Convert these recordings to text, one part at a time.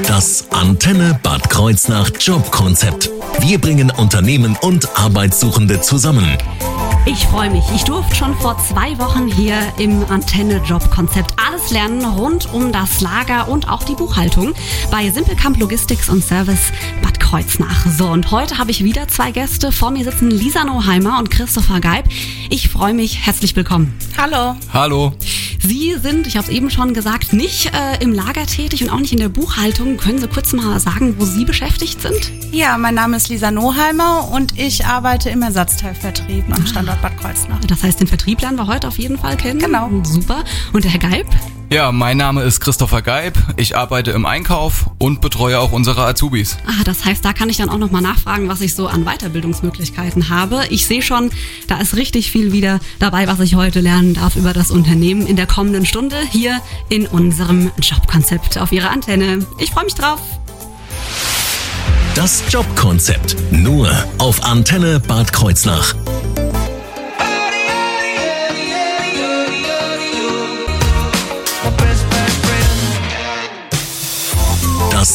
Das Antenne Bad Kreuznach Jobkonzept. Wir bringen Unternehmen und Arbeitssuchende zusammen. Ich freue mich. Ich durfte schon vor zwei Wochen hier im Antenne-Job-Konzept alles lernen rund um das Lager und auch die Buchhaltung bei Simpelkamp Logistics und Service Bad Kreuznach. So, und heute habe ich wieder zwei Gäste. Vor mir sitzen Lisa Noheimer und Christopher Geib. Ich freue mich. Herzlich willkommen. Hallo. Hallo. Sie sind, ich habe es eben schon gesagt, nicht äh, im Lager tätig und auch nicht in der Buchhaltung. Können Sie kurz mal sagen, wo Sie beschäftigt sind? Ja, mein Name ist Lisa Noheimer und ich arbeite im Ersatzteilvertrieb am Standort Bad Kreuznach. Das heißt, den Vertrieb lernen wir heute auf jeden Fall kennen. Genau. Super. Und der Herr Geib? Ja, mein Name ist Christopher Geib. Ich arbeite im Einkauf und betreue auch unsere Azubis. Ah, das heißt, da kann ich dann auch nochmal nachfragen, was ich so an Weiterbildungsmöglichkeiten habe. Ich sehe schon, da ist richtig viel wieder dabei, was ich heute lernen darf über das Unternehmen in der kommenden Stunde hier in unserem Jobkonzept auf Ihrer Antenne. Ich freue mich drauf. Das Jobkonzept. Nur auf Antenne Bad Kreuznach.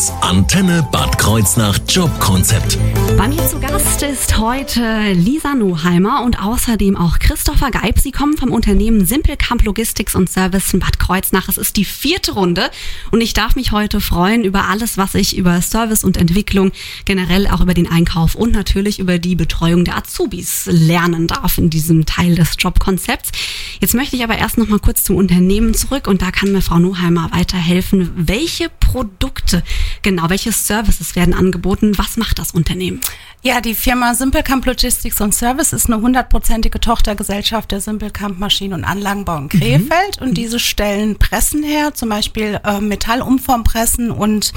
Das Antenne Bad Kreuznach Jobkonzept. Bei mir zu Gast ist heute Lisa Noheimer und außerdem auch Christopher Geib. Sie kommen vom Unternehmen Simpelkamp Logistics und Service in Bad Kreuznach. Es ist die vierte Runde und ich darf mich heute freuen über alles, was ich über Service und Entwicklung, generell auch über den Einkauf und natürlich über die Betreuung der Azubis lernen darf in diesem Teil des Jobkonzepts. Jetzt möchte ich aber erst noch mal kurz zum Unternehmen zurück und da kann mir Frau Noheimer weiterhelfen. Welche Produkte Genau, welche Services werden angeboten? Was macht das Unternehmen? Ja, die Firma Simpelkamp Logistics und Service ist eine hundertprozentige Tochtergesellschaft der Simpelkamp Maschinen- und Anlagenbau in Krefeld mhm. und diese stellen Pressen her, zum Beispiel äh, Metallumformpressen und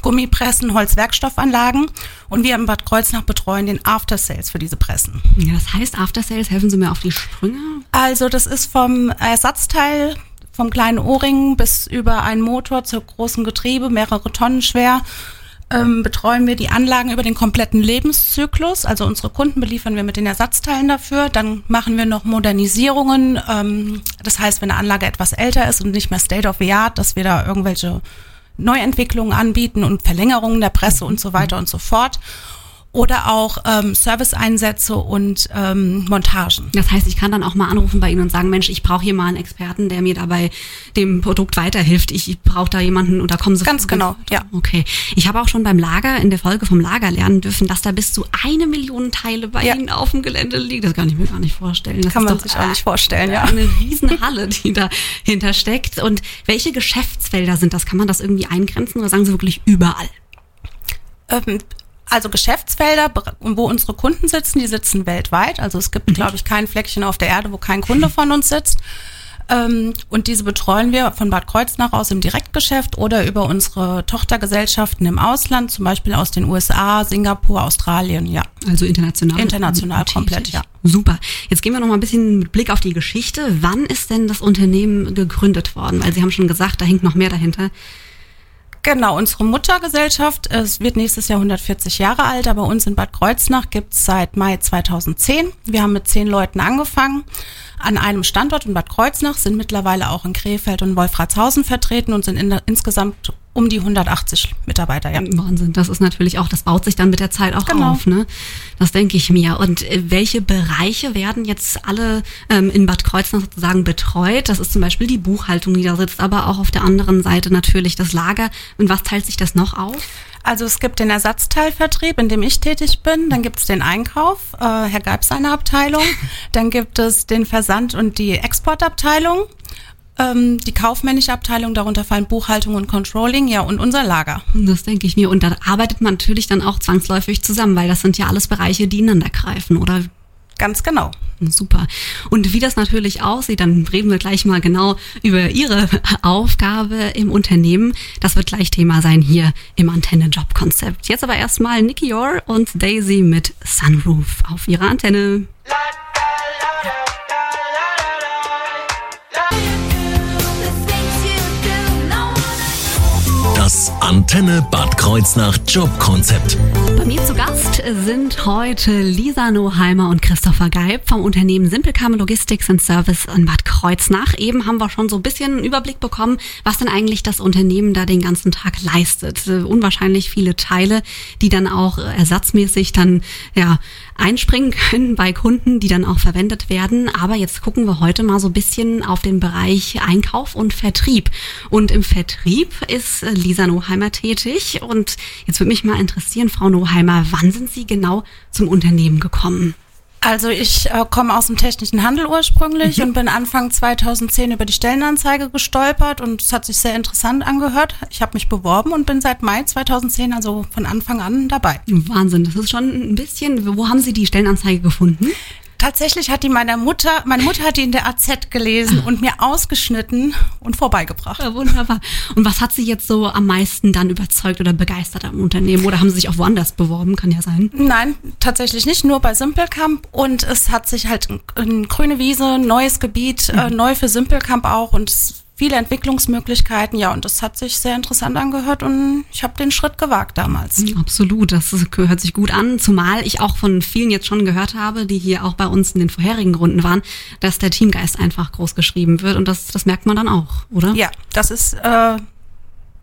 Gummipressen, Holzwerkstoffanlagen und wir in Bad Kreuznach betreuen den After Sales für diese Pressen. Ja, das heißt After Sales, helfen Sie mir auf die Sprünge? Also das ist vom Ersatzteil vom kleinen O-Ring bis über einen Motor zur großen Getriebe, mehrere Tonnen schwer, ähm, betreuen wir die Anlagen über den kompletten Lebenszyklus. Also unsere Kunden beliefern wir mit den Ersatzteilen dafür. Dann machen wir noch Modernisierungen. Ähm, das heißt, wenn eine Anlage etwas älter ist und nicht mehr State of the Art, dass wir da irgendwelche Neuentwicklungen anbieten und Verlängerungen der Presse und so weiter und so fort oder auch ähm, Serviceeinsätze und ähm, Montagen. Das heißt, ich kann dann auch mal anrufen bei Ihnen und sagen, Mensch, ich brauche hier mal einen Experten, der mir dabei dem Produkt weiterhilft. Ich brauche da jemanden und da kommen Sie. Ganz genau, ja. Okay. Ich habe auch schon beim Lager in der Folge vom Lager lernen dürfen, dass da bis zu eine Million Teile bei ja. Ihnen auf dem Gelände liegen. Das kann ich mir gar nicht vorstellen. Das kann man sich auch nicht vorstellen, ja. Eine riesen Halle, die dahinter steckt. Und welche Geschäftsfelder sind das? Kann man das irgendwie eingrenzen oder sagen Sie wirklich überall? Ähm, also Geschäftsfelder, wo unsere Kunden sitzen, die sitzen weltweit. Also es gibt, mhm. glaube ich, kein Fleckchen auf der Erde, wo kein Kunde von uns sitzt. Ähm, und diese betreuen wir von Bad Kreuznach aus im Direktgeschäft oder über unsere Tochtergesellschaften im Ausland, zum Beispiel aus den USA, Singapur, Australien, ja. Also international? International komplett, ja. Super. Jetzt gehen wir noch mal ein bisschen mit Blick auf die Geschichte. Wann ist denn das Unternehmen gegründet worden? Weil Sie haben schon gesagt, da hängt noch mehr dahinter. Genau, unsere Muttergesellschaft, es wird nächstes Jahr 140 Jahre alt, aber uns in Bad Kreuznach gibt's seit Mai 2010. Wir haben mit zehn Leuten angefangen an einem Standort in Bad Kreuznach, sind mittlerweile auch in Krefeld und Wolfratshausen vertreten und sind in, insgesamt um die 180 Mitarbeiter, ja. Wahnsinn, das ist natürlich auch, das baut sich dann mit der Zeit auch genau. auf, ne? Das denke ich mir. Und äh, welche Bereiche werden jetzt alle ähm, in Bad Kreuznach sozusagen betreut? Das ist zum Beispiel die Buchhaltung, die da sitzt, aber auch auf der anderen Seite natürlich das Lager. Und was teilt sich das noch auf? Also es gibt den Ersatzteilvertrieb, in dem ich tätig bin. Dann gibt es den Einkauf, äh, Herr Geib seine Abteilung. Dann gibt es den Versand und die Exportabteilung. Ähm, die kaufmännische Abteilung, darunter fallen Buchhaltung und Controlling, ja, und unser Lager. Das denke ich mir. Und da arbeitet man natürlich dann auch zwangsläufig zusammen, weil das sind ja alles Bereiche, die ineinander greifen, oder? Ganz genau. Super. Und wie das natürlich aussieht, dann reden wir gleich mal genau über Ihre Aufgabe im Unternehmen. Das wird gleich Thema sein hier im Antenne-Job-Konzept. Jetzt aber erstmal Nicky Orr und Daisy mit Sunroof auf Ihrer Antenne. Das Antenne Bad Kreuznach Jobkonzept. Bei mir zu Gast sind heute Lisa Noheimer und Christopher Geib vom Unternehmen Simplecam Logistics and Service in Bad Kreuznach. Eben haben wir schon so ein bisschen einen Überblick bekommen, was denn eigentlich das Unternehmen da den ganzen Tag leistet. Unwahrscheinlich viele Teile, die dann auch ersatzmäßig dann ja einspringen können bei Kunden, die dann auch verwendet werden. Aber jetzt gucken wir heute mal so ein bisschen auf den Bereich Einkauf und Vertrieb. Und im Vertrieb ist Lisa Noheimer tätig. Und jetzt würde mich mal interessieren, Frau Noheimer, wann sind Sie genau zum Unternehmen gekommen? Also ich äh, komme aus dem technischen Handel ursprünglich mhm. und bin Anfang 2010 über die Stellenanzeige gestolpert und es hat sich sehr interessant angehört. Ich habe mich beworben und bin seit Mai 2010, also von Anfang an dabei. Wahnsinn, das ist schon ein bisschen. Wo haben Sie die Stellenanzeige gefunden? Tatsächlich hat die meiner Mutter, meine Mutter hat die in der AZ gelesen und mir ausgeschnitten und vorbeigebracht. Ja, wunderbar. Und was hat sie jetzt so am meisten dann überzeugt oder begeistert am Unternehmen? Oder haben sie sich auch woanders beworben? Kann ja sein. Nein, tatsächlich nicht, nur bei Simplecamp. Und es hat sich halt eine grüne Wiese, neues Gebiet, äh, mhm. äh, neu für Simplecamp auch. Und es viele Entwicklungsmöglichkeiten. Ja, und das hat sich sehr interessant angehört und ich habe den Schritt gewagt damals. Absolut, das hört sich gut an, zumal ich auch von vielen jetzt schon gehört habe, die hier auch bei uns in den vorherigen Runden waren, dass der Teamgeist einfach groß geschrieben wird und das, das merkt man dann auch, oder? Ja, das ist äh,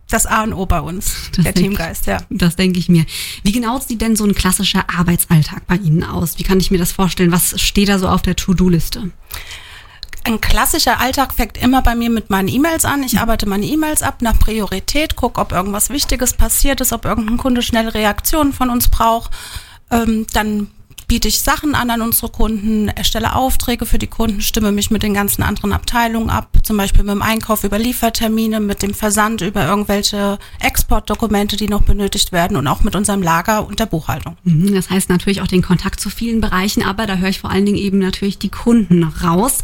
das A und O bei uns, das der Teamgeist, ja. Das denke ich mir. Wie genau sieht denn so ein klassischer Arbeitsalltag bei Ihnen aus? Wie kann ich mir das vorstellen? Was steht da so auf der To-Do-Liste? Ein klassischer Alltag fängt immer bei mir mit meinen E-Mails an. Ich arbeite meine E-Mails ab nach Priorität, gucke, ob irgendwas Wichtiges passiert ist, ob irgendein Kunde schnelle Reaktionen von uns braucht. Ähm, dann biete ich Sachen an an unsere Kunden, erstelle Aufträge für die Kunden, stimme mich mit den ganzen anderen Abteilungen ab, zum Beispiel mit dem Einkauf über Liefertermine, mit dem Versand über irgendwelche Exportdokumente, die noch benötigt werden und auch mit unserem Lager und der Buchhaltung. Mhm, das heißt natürlich auch den Kontakt zu vielen Bereichen, aber da höre ich vor allen Dingen eben natürlich die Kunden raus.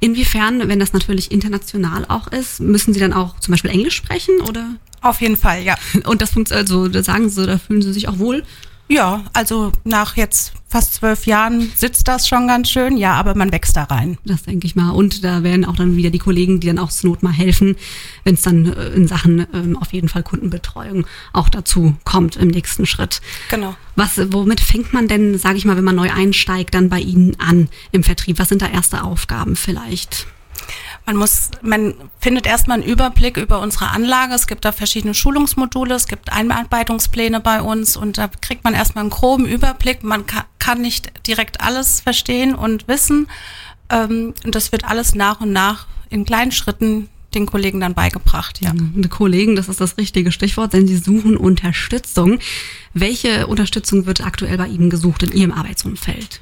Inwiefern, wenn das natürlich international auch ist, müssen Sie dann auch zum Beispiel Englisch sprechen oder? Auf jeden Fall, ja. Und das funktioniert, also da sagen Sie, da fühlen Sie sich auch wohl? Ja, also nach jetzt fast zwölf Jahren sitzt das schon ganz schön, ja, aber man wächst da rein. Das denke ich mal. Und da werden auch dann wieder die Kollegen, die dann auch zur Not mal helfen, wenn es dann äh, in Sachen ähm, auf jeden Fall Kundenbetreuung auch dazu kommt im nächsten Schritt. Genau. Was, womit fängt man denn, sage ich mal, wenn man neu einsteigt, dann bei Ihnen an im Vertrieb? Was sind da erste Aufgaben vielleicht? Man muss, man findet erstmal einen Überblick über unsere Anlage. Es gibt da verschiedene Schulungsmodule, es gibt Einarbeitungspläne bei uns und da kriegt man erstmal einen groben Überblick. Man kann nicht direkt alles verstehen und wissen. Ähm, und das wird alles nach und nach in kleinen Schritten den Kollegen dann beigebracht, ja. Die Kollegen, das ist das richtige Stichwort, denn sie suchen Unterstützung. Welche Unterstützung wird aktuell bei Ihnen gesucht in Ihrem Arbeitsumfeld?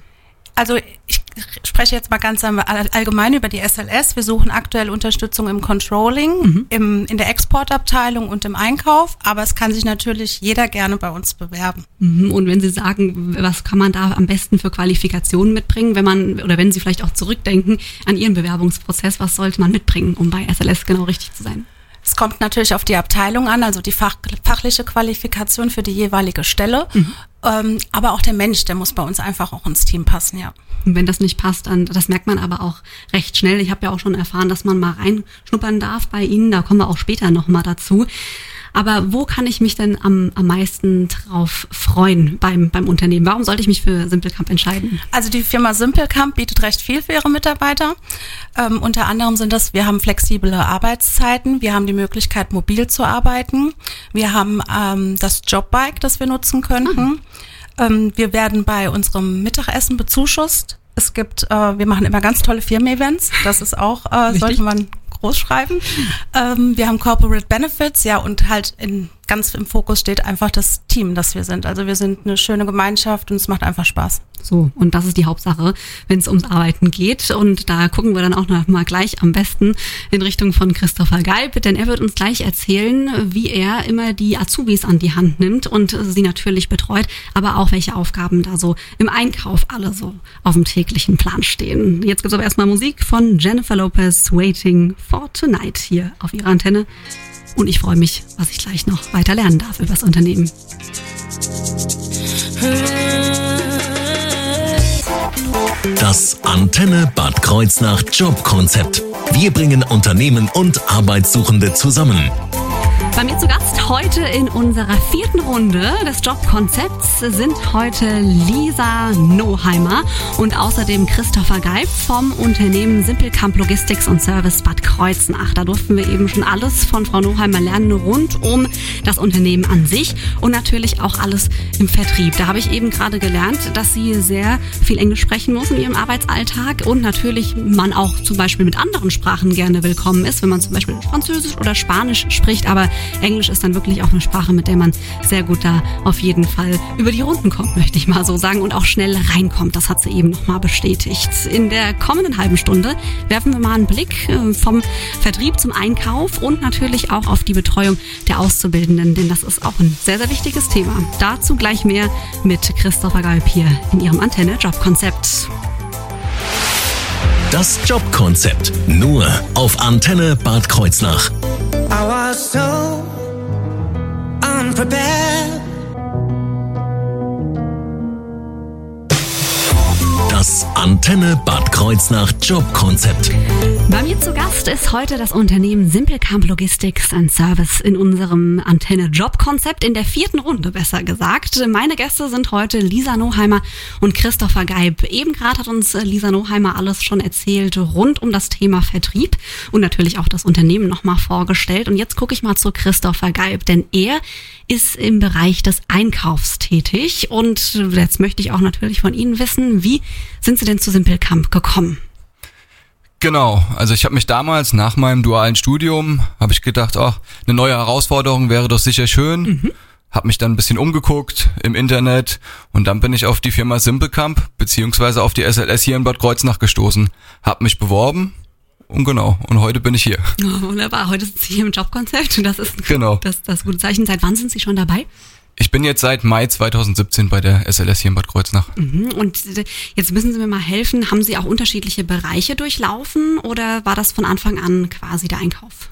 Also ich spreche jetzt mal ganz allgemein über die SLS. Wir suchen aktuell Unterstützung im Controlling, mhm. im, in der Exportabteilung und im Einkauf, aber es kann sich natürlich jeder gerne bei uns bewerben. Mhm. Und wenn Sie sagen, was kann man da am besten für Qualifikationen mitbringen, wenn man oder wenn Sie vielleicht auch zurückdenken an Ihren Bewerbungsprozess, was sollte man mitbringen, um bei SLS genau richtig zu sein? Es kommt natürlich auf die Abteilung an, also die fach, fachliche Qualifikation für die jeweilige Stelle. Mhm. Ähm, aber auch der Mensch, der muss bei uns einfach auch ins Team passen, ja. Und wenn das nicht passt, dann das merkt man aber auch recht schnell. Ich habe ja auch schon erfahren, dass man mal reinschnuppern darf bei Ihnen. Da kommen wir auch später nochmal dazu. Aber wo kann ich mich denn am, am meisten drauf freuen beim, beim Unternehmen? Warum sollte ich mich für Simplecamp entscheiden? Also die Firma Simplecamp bietet recht viel für ihre Mitarbeiter. Ähm, unter anderem sind das, wir haben flexible Arbeitszeiten, wir haben die Möglichkeit, mobil zu arbeiten, wir haben ähm, das Jobbike, das wir nutzen könnten. Ah. Ähm, wir werden bei unserem Mittagessen bezuschusst. Es gibt, äh, wir machen immer ganz tolle Firmen-Events. Das ist auch, äh, sollte man groß schreiben. Ähm, wir haben Corporate Benefits, ja, und halt in ganz im Fokus steht einfach das Team, das wir sind. Also wir sind eine schöne Gemeinschaft und es macht einfach Spaß. So, und das ist die Hauptsache, wenn es ums Arbeiten geht. Und da gucken wir dann auch noch mal gleich am besten in Richtung von Christopher Geib, denn er wird uns gleich erzählen, wie er immer die Azubis an die Hand nimmt und sie natürlich betreut, aber auch welche Aufgaben da so im Einkauf alle so auf dem täglichen Plan stehen. Jetzt gibt's aber erstmal Musik von Jennifer Lopez, Waiting for Tonight hier auf ihrer Antenne. Und ich freue mich, was ich gleich noch weiter lernen darf über das Unternehmen. Das Antenne Bad Kreuznach Jobkonzept. Wir bringen Unternehmen und Arbeitssuchende zusammen. Bei mir zu Gast heute in unserer vierten Runde des Jobkonzepts sind heute Lisa Noheimer und außerdem Christopher Geib vom Unternehmen Simpelkamp Logistics und Service Bad Kreuznach. Da durften wir eben schon alles von Frau Noheimer lernen rund um das Unternehmen an sich und natürlich auch alles im Vertrieb. Da habe ich eben gerade gelernt, dass sie sehr viel Englisch sprechen muss in ihrem Arbeitsalltag und natürlich man auch zum Beispiel mit anderen Sprachen gerne willkommen ist, wenn man zum Beispiel Französisch oder Spanisch spricht, aber Englisch ist dann wirklich auch eine Sprache, mit der man sehr gut da auf jeden Fall über die Runden kommt, möchte ich mal so sagen, und auch schnell reinkommt. Das hat sie eben nochmal bestätigt. In der kommenden halben Stunde werfen wir mal einen Blick äh, vom Vertrieb zum Einkauf und natürlich auch auf die Betreuung der Auszubildenden, denn das ist auch ein sehr, sehr wichtiges Thema. Dazu gleich mehr mit Christopher Galb hier in ihrem Antenne Jobkonzept. Das Jobkonzept nur auf Antenne Bad Kreuznach. I was so unprepared. Antenne Bad Kreuznach Jobkonzept. Bei mir zu Gast ist heute das Unternehmen Simpelkamp Logistics and Service in unserem Antenne Jobkonzept in der vierten Runde, besser gesagt. Meine Gäste sind heute Lisa Noheimer und Christopher Geib. Eben gerade hat uns Lisa Noheimer alles schon erzählt rund um das Thema Vertrieb und natürlich auch das Unternehmen nochmal vorgestellt. Und jetzt gucke ich mal zu Christopher Geib, denn er ist im Bereich des Einkaufs tätig. Und jetzt möchte ich auch natürlich von Ihnen wissen, wie sind Sie denn zu Simpelkamp gekommen? Genau, also ich habe mich damals nach meinem dualen Studium, habe ich gedacht, ach, eine neue Herausforderung wäre doch sicher schön. Mhm. Habe mich dann ein bisschen umgeguckt im Internet und dann bin ich auf die Firma Simplecamp beziehungsweise auf die SLS hier in Bad Kreuznach gestoßen. Habe mich beworben und genau, und heute bin ich hier. Oh, wunderbar, heute sind Sie hier im Jobkonzept und das ist genau. das, das gute Zeichen. Seit wann sind Sie schon dabei? Ich bin jetzt seit Mai 2017 bei der SLS hier in Bad Kreuznach. Mhm. Und jetzt müssen Sie mir mal helfen, haben Sie auch unterschiedliche Bereiche durchlaufen oder war das von Anfang an quasi der Einkauf?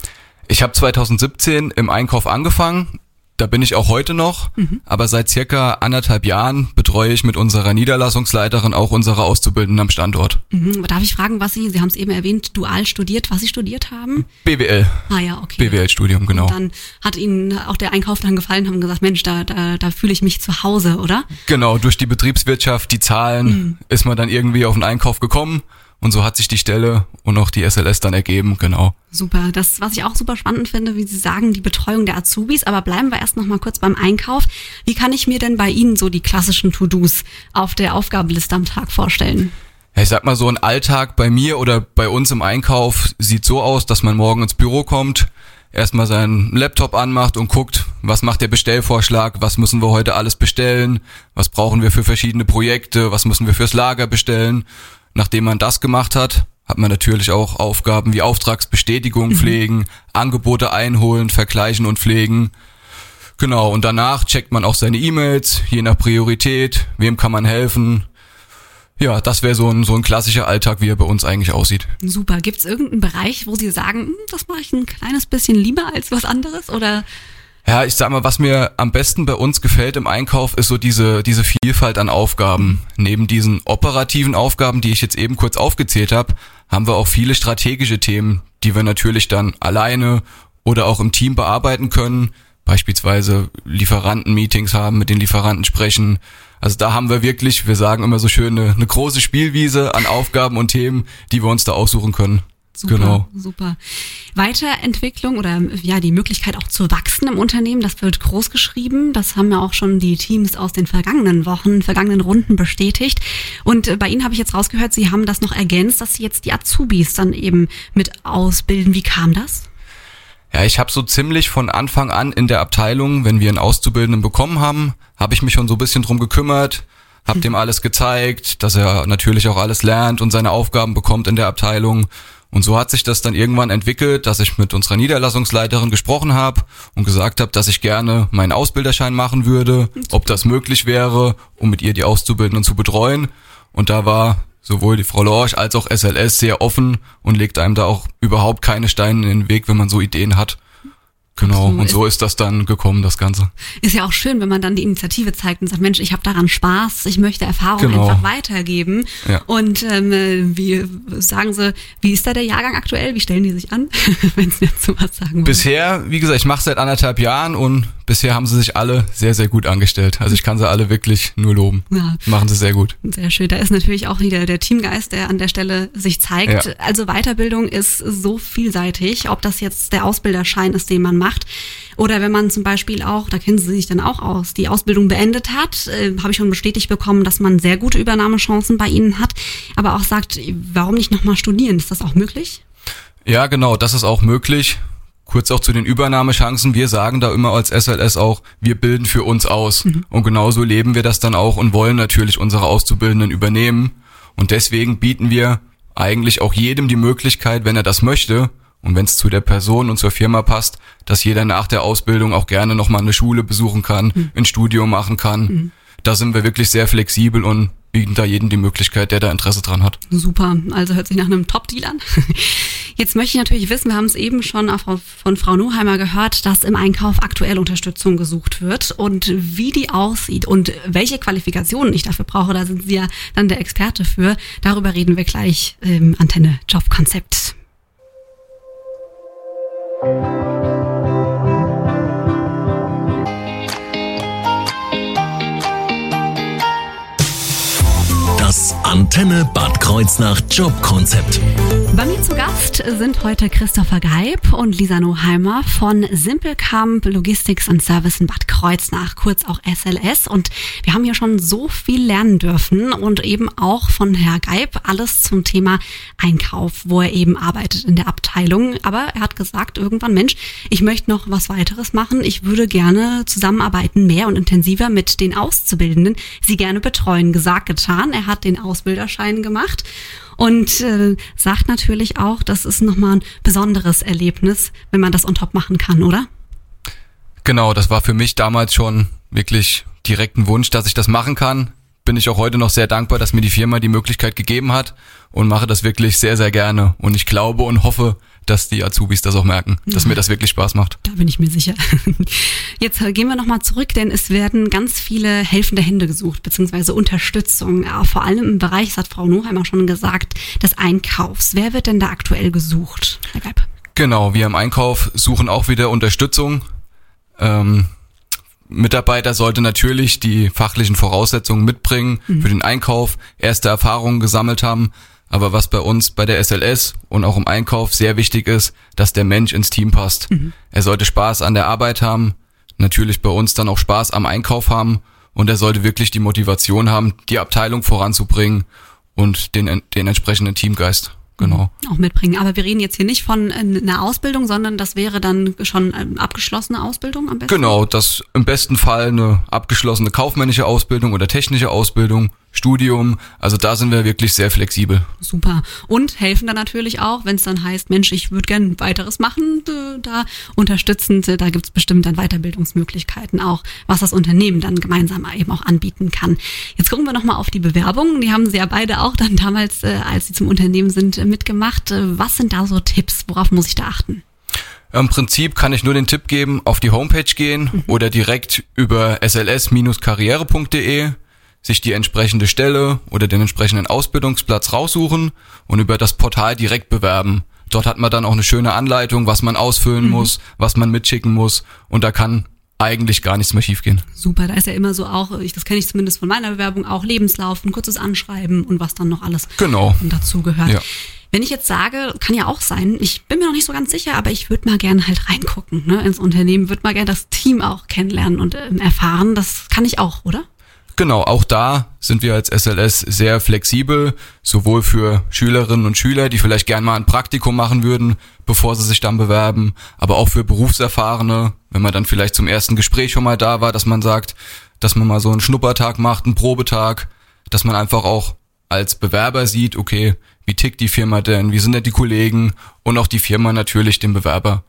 Ich habe 2017 im Einkauf angefangen, da bin ich auch heute noch, mhm. aber seit circa anderthalb Jahren betreue ich mit unserer Niederlassungsleiterin auch unsere Auszubildenden am Standort. Mhm. Darf ich fragen, was Sie, Sie haben es eben erwähnt, dual studiert, was Sie studiert haben? BWL. Ah ja, okay. BWL-Studium, genau. Und dann hat Ihnen auch der Einkauf dann gefallen, haben gesagt, Mensch, da, da, da fühle ich mich zu Hause, oder? Genau, durch die Betriebswirtschaft, die Zahlen, mhm. ist man dann irgendwie auf den Einkauf gekommen und so hat sich die Stelle und auch die SLS dann ergeben, genau. Super. Das, was ich auch super spannend finde, wie Sie sagen, die Betreuung der Azubis. Aber bleiben wir erst noch mal kurz beim Einkauf. Wie kann ich mir denn bei Ihnen so die klassischen To-Dos auf der Aufgabenliste am Tag vorstellen? Ja, ich sag mal so ein Alltag bei mir oder bei uns im Einkauf sieht so aus, dass man morgen ins Büro kommt, erstmal seinen Laptop anmacht und guckt, was macht der Bestellvorschlag, was müssen wir heute alles bestellen, was brauchen wir für verschiedene Projekte, was müssen wir fürs Lager bestellen Nachdem man das gemacht hat, hat man natürlich auch Aufgaben wie Auftragsbestätigung mhm. pflegen, Angebote einholen, vergleichen und pflegen. Genau, und danach checkt man auch seine E-Mails, je nach Priorität, wem kann man helfen. Ja, das wäre so ein, so ein klassischer Alltag, wie er bei uns eigentlich aussieht. Super. Gibt es irgendeinen Bereich, wo Sie sagen, hm, das mache ich ein kleines bisschen lieber als was anderes? Oder ja, ich sag mal, was mir am besten bei uns gefällt im Einkauf, ist so diese, diese Vielfalt an Aufgaben. Neben diesen operativen Aufgaben, die ich jetzt eben kurz aufgezählt habe, haben wir auch viele strategische Themen, die wir natürlich dann alleine oder auch im Team bearbeiten können. Beispielsweise Lieferanten-Meetings haben, mit den Lieferanten sprechen. Also da haben wir wirklich, wir sagen immer so schön, eine, eine große Spielwiese an Aufgaben und Themen, die wir uns da aussuchen können. Super, genau. super. Weiterentwicklung oder ja die Möglichkeit auch zu wachsen im Unternehmen, das wird groß geschrieben. Das haben ja auch schon die Teams aus den vergangenen Wochen, vergangenen Runden bestätigt. Und äh, bei Ihnen habe ich jetzt rausgehört, Sie haben das noch ergänzt, dass Sie jetzt die Azubis dann eben mit ausbilden. Wie kam das? Ja, ich habe so ziemlich von Anfang an in der Abteilung, wenn wir einen Auszubildenden bekommen haben, habe ich mich schon so ein bisschen drum gekümmert, habe mhm. dem alles gezeigt, dass er natürlich auch alles lernt und seine Aufgaben bekommt in der Abteilung und so hat sich das dann irgendwann entwickelt, dass ich mit unserer Niederlassungsleiterin gesprochen habe und gesagt habe, dass ich gerne meinen Ausbilderschein machen würde, ob das möglich wäre, um mit ihr die Auszubildenden zu betreuen. Und da war sowohl die Frau Lorch als auch SLS sehr offen und legt einem da auch überhaupt keine Steine in den Weg, wenn man so Ideen hat. Genau, und so ist das dann gekommen, das Ganze. Ist ja auch schön, wenn man dann die Initiative zeigt und sagt, Mensch, ich habe daran Spaß, ich möchte Erfahrung Genau. einfach weitergeben. Ja. Und ähm, äh, wie sagen Sie, wie ist da der Jahrgang aktuell? Wie stellen die sich an, wenn Sie dazu was sagen wollen? Bisher, wie gesagt, ich mache seit anderthalb Jahren und bisher haben sie sich alle sehr, sehr gut angestellt. Also ich kann sie alle wirklich nur loben. Ja. Machen sie sehr gut. Sehr schön. Da ist natürlich auch wieder der Teamgeist, der an der Stelle sich zeigt. Ja. Also Weiterbildung ist so vielseitig, ob das jetzt der Ausbilderschein ist, den man macht. Oder wenn man zum Beispiel auch, da kennen Sie sich dann auch aus, die Ausbildung beendet hat, äh, habe ich schon bestätigt bekommen, dass man sehr gute Übernahmechancen bei Ihnen hat, aber auch sagt, warum nicht nochmal studieren? Ist das auch möglich? Ja, genau, das ist auch möglich. Kurz auch zu den Übernahmechancen. Wir sagen da immer als SLS auch, wir bilden für uns aus. Und genauso leben wir das dann auch und wollen natürlich unsere Auszubildenden übernehmen. Und deswegen bieten wir eigentlich auch jedem die Möglichkeit, wenn er das möchte und wenn es zu der Person und zur Firma passt, dass jeder nach der Ausbildung auch gerne nochmal eine Schule besuchen kann, ein Studium machen kann. Da sind wir wirklich sehr flexibel und bieten da jedem die Möglichkeit, der da Interesse dran hat. Super, also hört sich nach einem Top-Deal an. Jetzt möchte ich natürlich wissen, wir haben es eben schon von Frau Nuheimer gehört, dass im Einkauf aktuell Unterstützung gesucht wird und wie die aussieht und welche Qualifikationen ich dafür brauche, da sind Sie ja dann der Experte für. Darüber reden wir gleich im Antenne Jobkonzept. Das Antenne Bad Kreuznach Jobkonzept. Bei mir zu Gast sind heute Christopher Geib und Lisa Noheimer von Simplecamp Logistics and Service in Bad Kreuznach, kurz auch SLS. Und wir haben hier schon so viel lernen dürfen und eben auch von Herr Geib alles zum Thema Einkauf, wo er eben arbeitet in der Abteilung. Aber er hat gesagt, irgendwann, Mensch, ich möchte noch was weiteres machen. Ich würde gerne zusammenarbeiten, mehr und intensiver mit den Auszubildenden, sie gerne betreuen. Gesagt, getan. Er hat den Ausbilderschein gemacht und äh, sagt natürlich auch, das ist nochmal ein besonderes Erlebnis, wenn man das on top machen kann, oder? Genau, das war für mich damals schon wirklich direkt ein Wunsch, dass ich das machen kann. Bin ich auch heute noch sehr dankbar, dass mir die Firma die Möglichkeit gegeben hat und mache das wirklich sehr, sehr gerne. Und ich glaube und hoffe, dass die Azubis das auch merken, dass mir das wirklich Spaß macht. Da bin ich mir sicher. Jetzt äh, gehen wir nochmal zurück, denn es werden ganz viele helfende Hände gesucht, beziehungsweise Unterstützung, ja, vor allem im Bereich, das hat Frau Noheimer schon gesagt, des Einkaufs. Wer wird denn da aktuell gesucht, Herr Geib? Genau, wir im Einkauf suchen auch wieder Unterstützung. Ähm, Mitarbeiter sollte natürlich die fachlichen Voraussetzungen mitbringen für den Einkauf, erste Erfahrungen gesammelt haben. Aber was bei uns bei der SLS und auch im Einkauf sehr wichtig ist, dass der Mensch ins Team passt. Er sollte Spaß an der Arbeit haben, natürlich bei uns dann auch Spaß am Einkauf haben und er sollte wirklich die Motivation haben, die Abteilung voranzubringen und den, den entsprechenden Teamgeist. Genau. Auch mitbringen. Aber wir reden jetzt hier nicht von äh, einer Ausbildung, sondern das wäre dann schon ähm, abgeschlossene Ausbildung am besten. Genau, das im besten Fall eine abgeschlossene kaufmännische Ausbildung oder technische Ausbildung, Studium. Also da sind wir wirklich sehr flexibel. Super. Und helfen dann natürlich auch, wenn es dann heißt, Mensch, ich würde gern weiteres machen, äh, da unterstützend, da gibt's bestimmt dann Weiterbildungsmöglichkeiten auch, was das Unternehmen dann gemeinsam eben auch anbieten kann. Jetzt gucken wir nochmal auf die Bewerbungen. Die haben Sie ja beide auch dann damals, äh, als Sie zum Unternehmen sind, äh, mitgemacht. Was sind da so Tipps? Worauf muss ich da achten? Im Prinzip kann ich nur den Tipp geben, auf die Homepage gehen oder direkt über sls-karriere.de sich die entsprechende Stelle oder den entsprechenden Ausbildungsplatz raussuchen und über das Portal direkt bewerben. Dort hat man dann auch eine schöne Anleitung, was man ausfüllen muss, was man mitschicken muss und da kann eigentlich gar nichts mehr schiefgehen. Super, da ist ja immer so auch, ich, das kenne ich zumindest von meiner Bewerbung, auch Lebenslauf, ein kurzes Anschreiben und was dann noch alles Genau. dazu gehört. Ja. Wenn ich jetzt sage, kann ja auch sein, ich bin mir noch nicht so ganz sicher, aber ich würde mal gerne halt reingucken ne, ins Unternehmen, würde mal gerne das Team auch kennenlernen und ähm, erfahren. Das kann ich auch, oder? Genau, auch da sind wir als SLS sehr flexibel, sowohl für Schülerinnen und Schüler, die vielleicht gern mal ein Praktikum machen würden, bevor sie sich dann bewerben, aber auch für Berufserfahrene, wenn man dann vielleicht zum ersten Gespräch schon mal da war, dass man sagt, dass man mal so einen Schnuppertag macht, einen Probetag, dass man einfach auch als Bewerber sieht, okay, wie tickt die Firma denn, wie sind denn die Kollegen und auch die Firma natürlich den Bewerber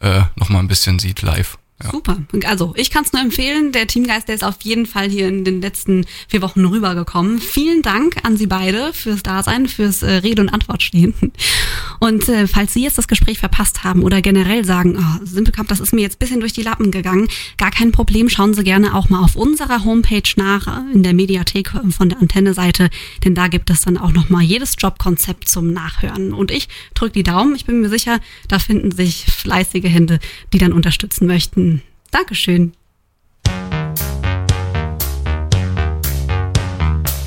äh, nochmal ein bisschen sieht live. Super. Also ich kann es nur empfehlen. Der Teamgeist, der ist auf jeden Fall hier in den letzten vier Wochen rübergekommen. Vielen Dank an Sie beide fürs Dasein, fürs äh, Rede und Antwort stehen. Und äh, falls Sie jetzt das Gespräch verpasst haben oder generell sagen, oh, Simplecamp, das ist mir jetzt bisschen durch die Lappen gegangen, gar kein Problem. Schauen Sie gerne auch mal auf unserer Homepage nach, äh, in der Mediathek äh, von der Antenne-Seite, denn da gibt es dann auch noch mal jedes Jobkonzept zum Nachhören. Und ich drücke die Daumen. Ich bin mir sicher, da finden sich fleißige Hände, die dann unterstützen möchten. Dankeschön.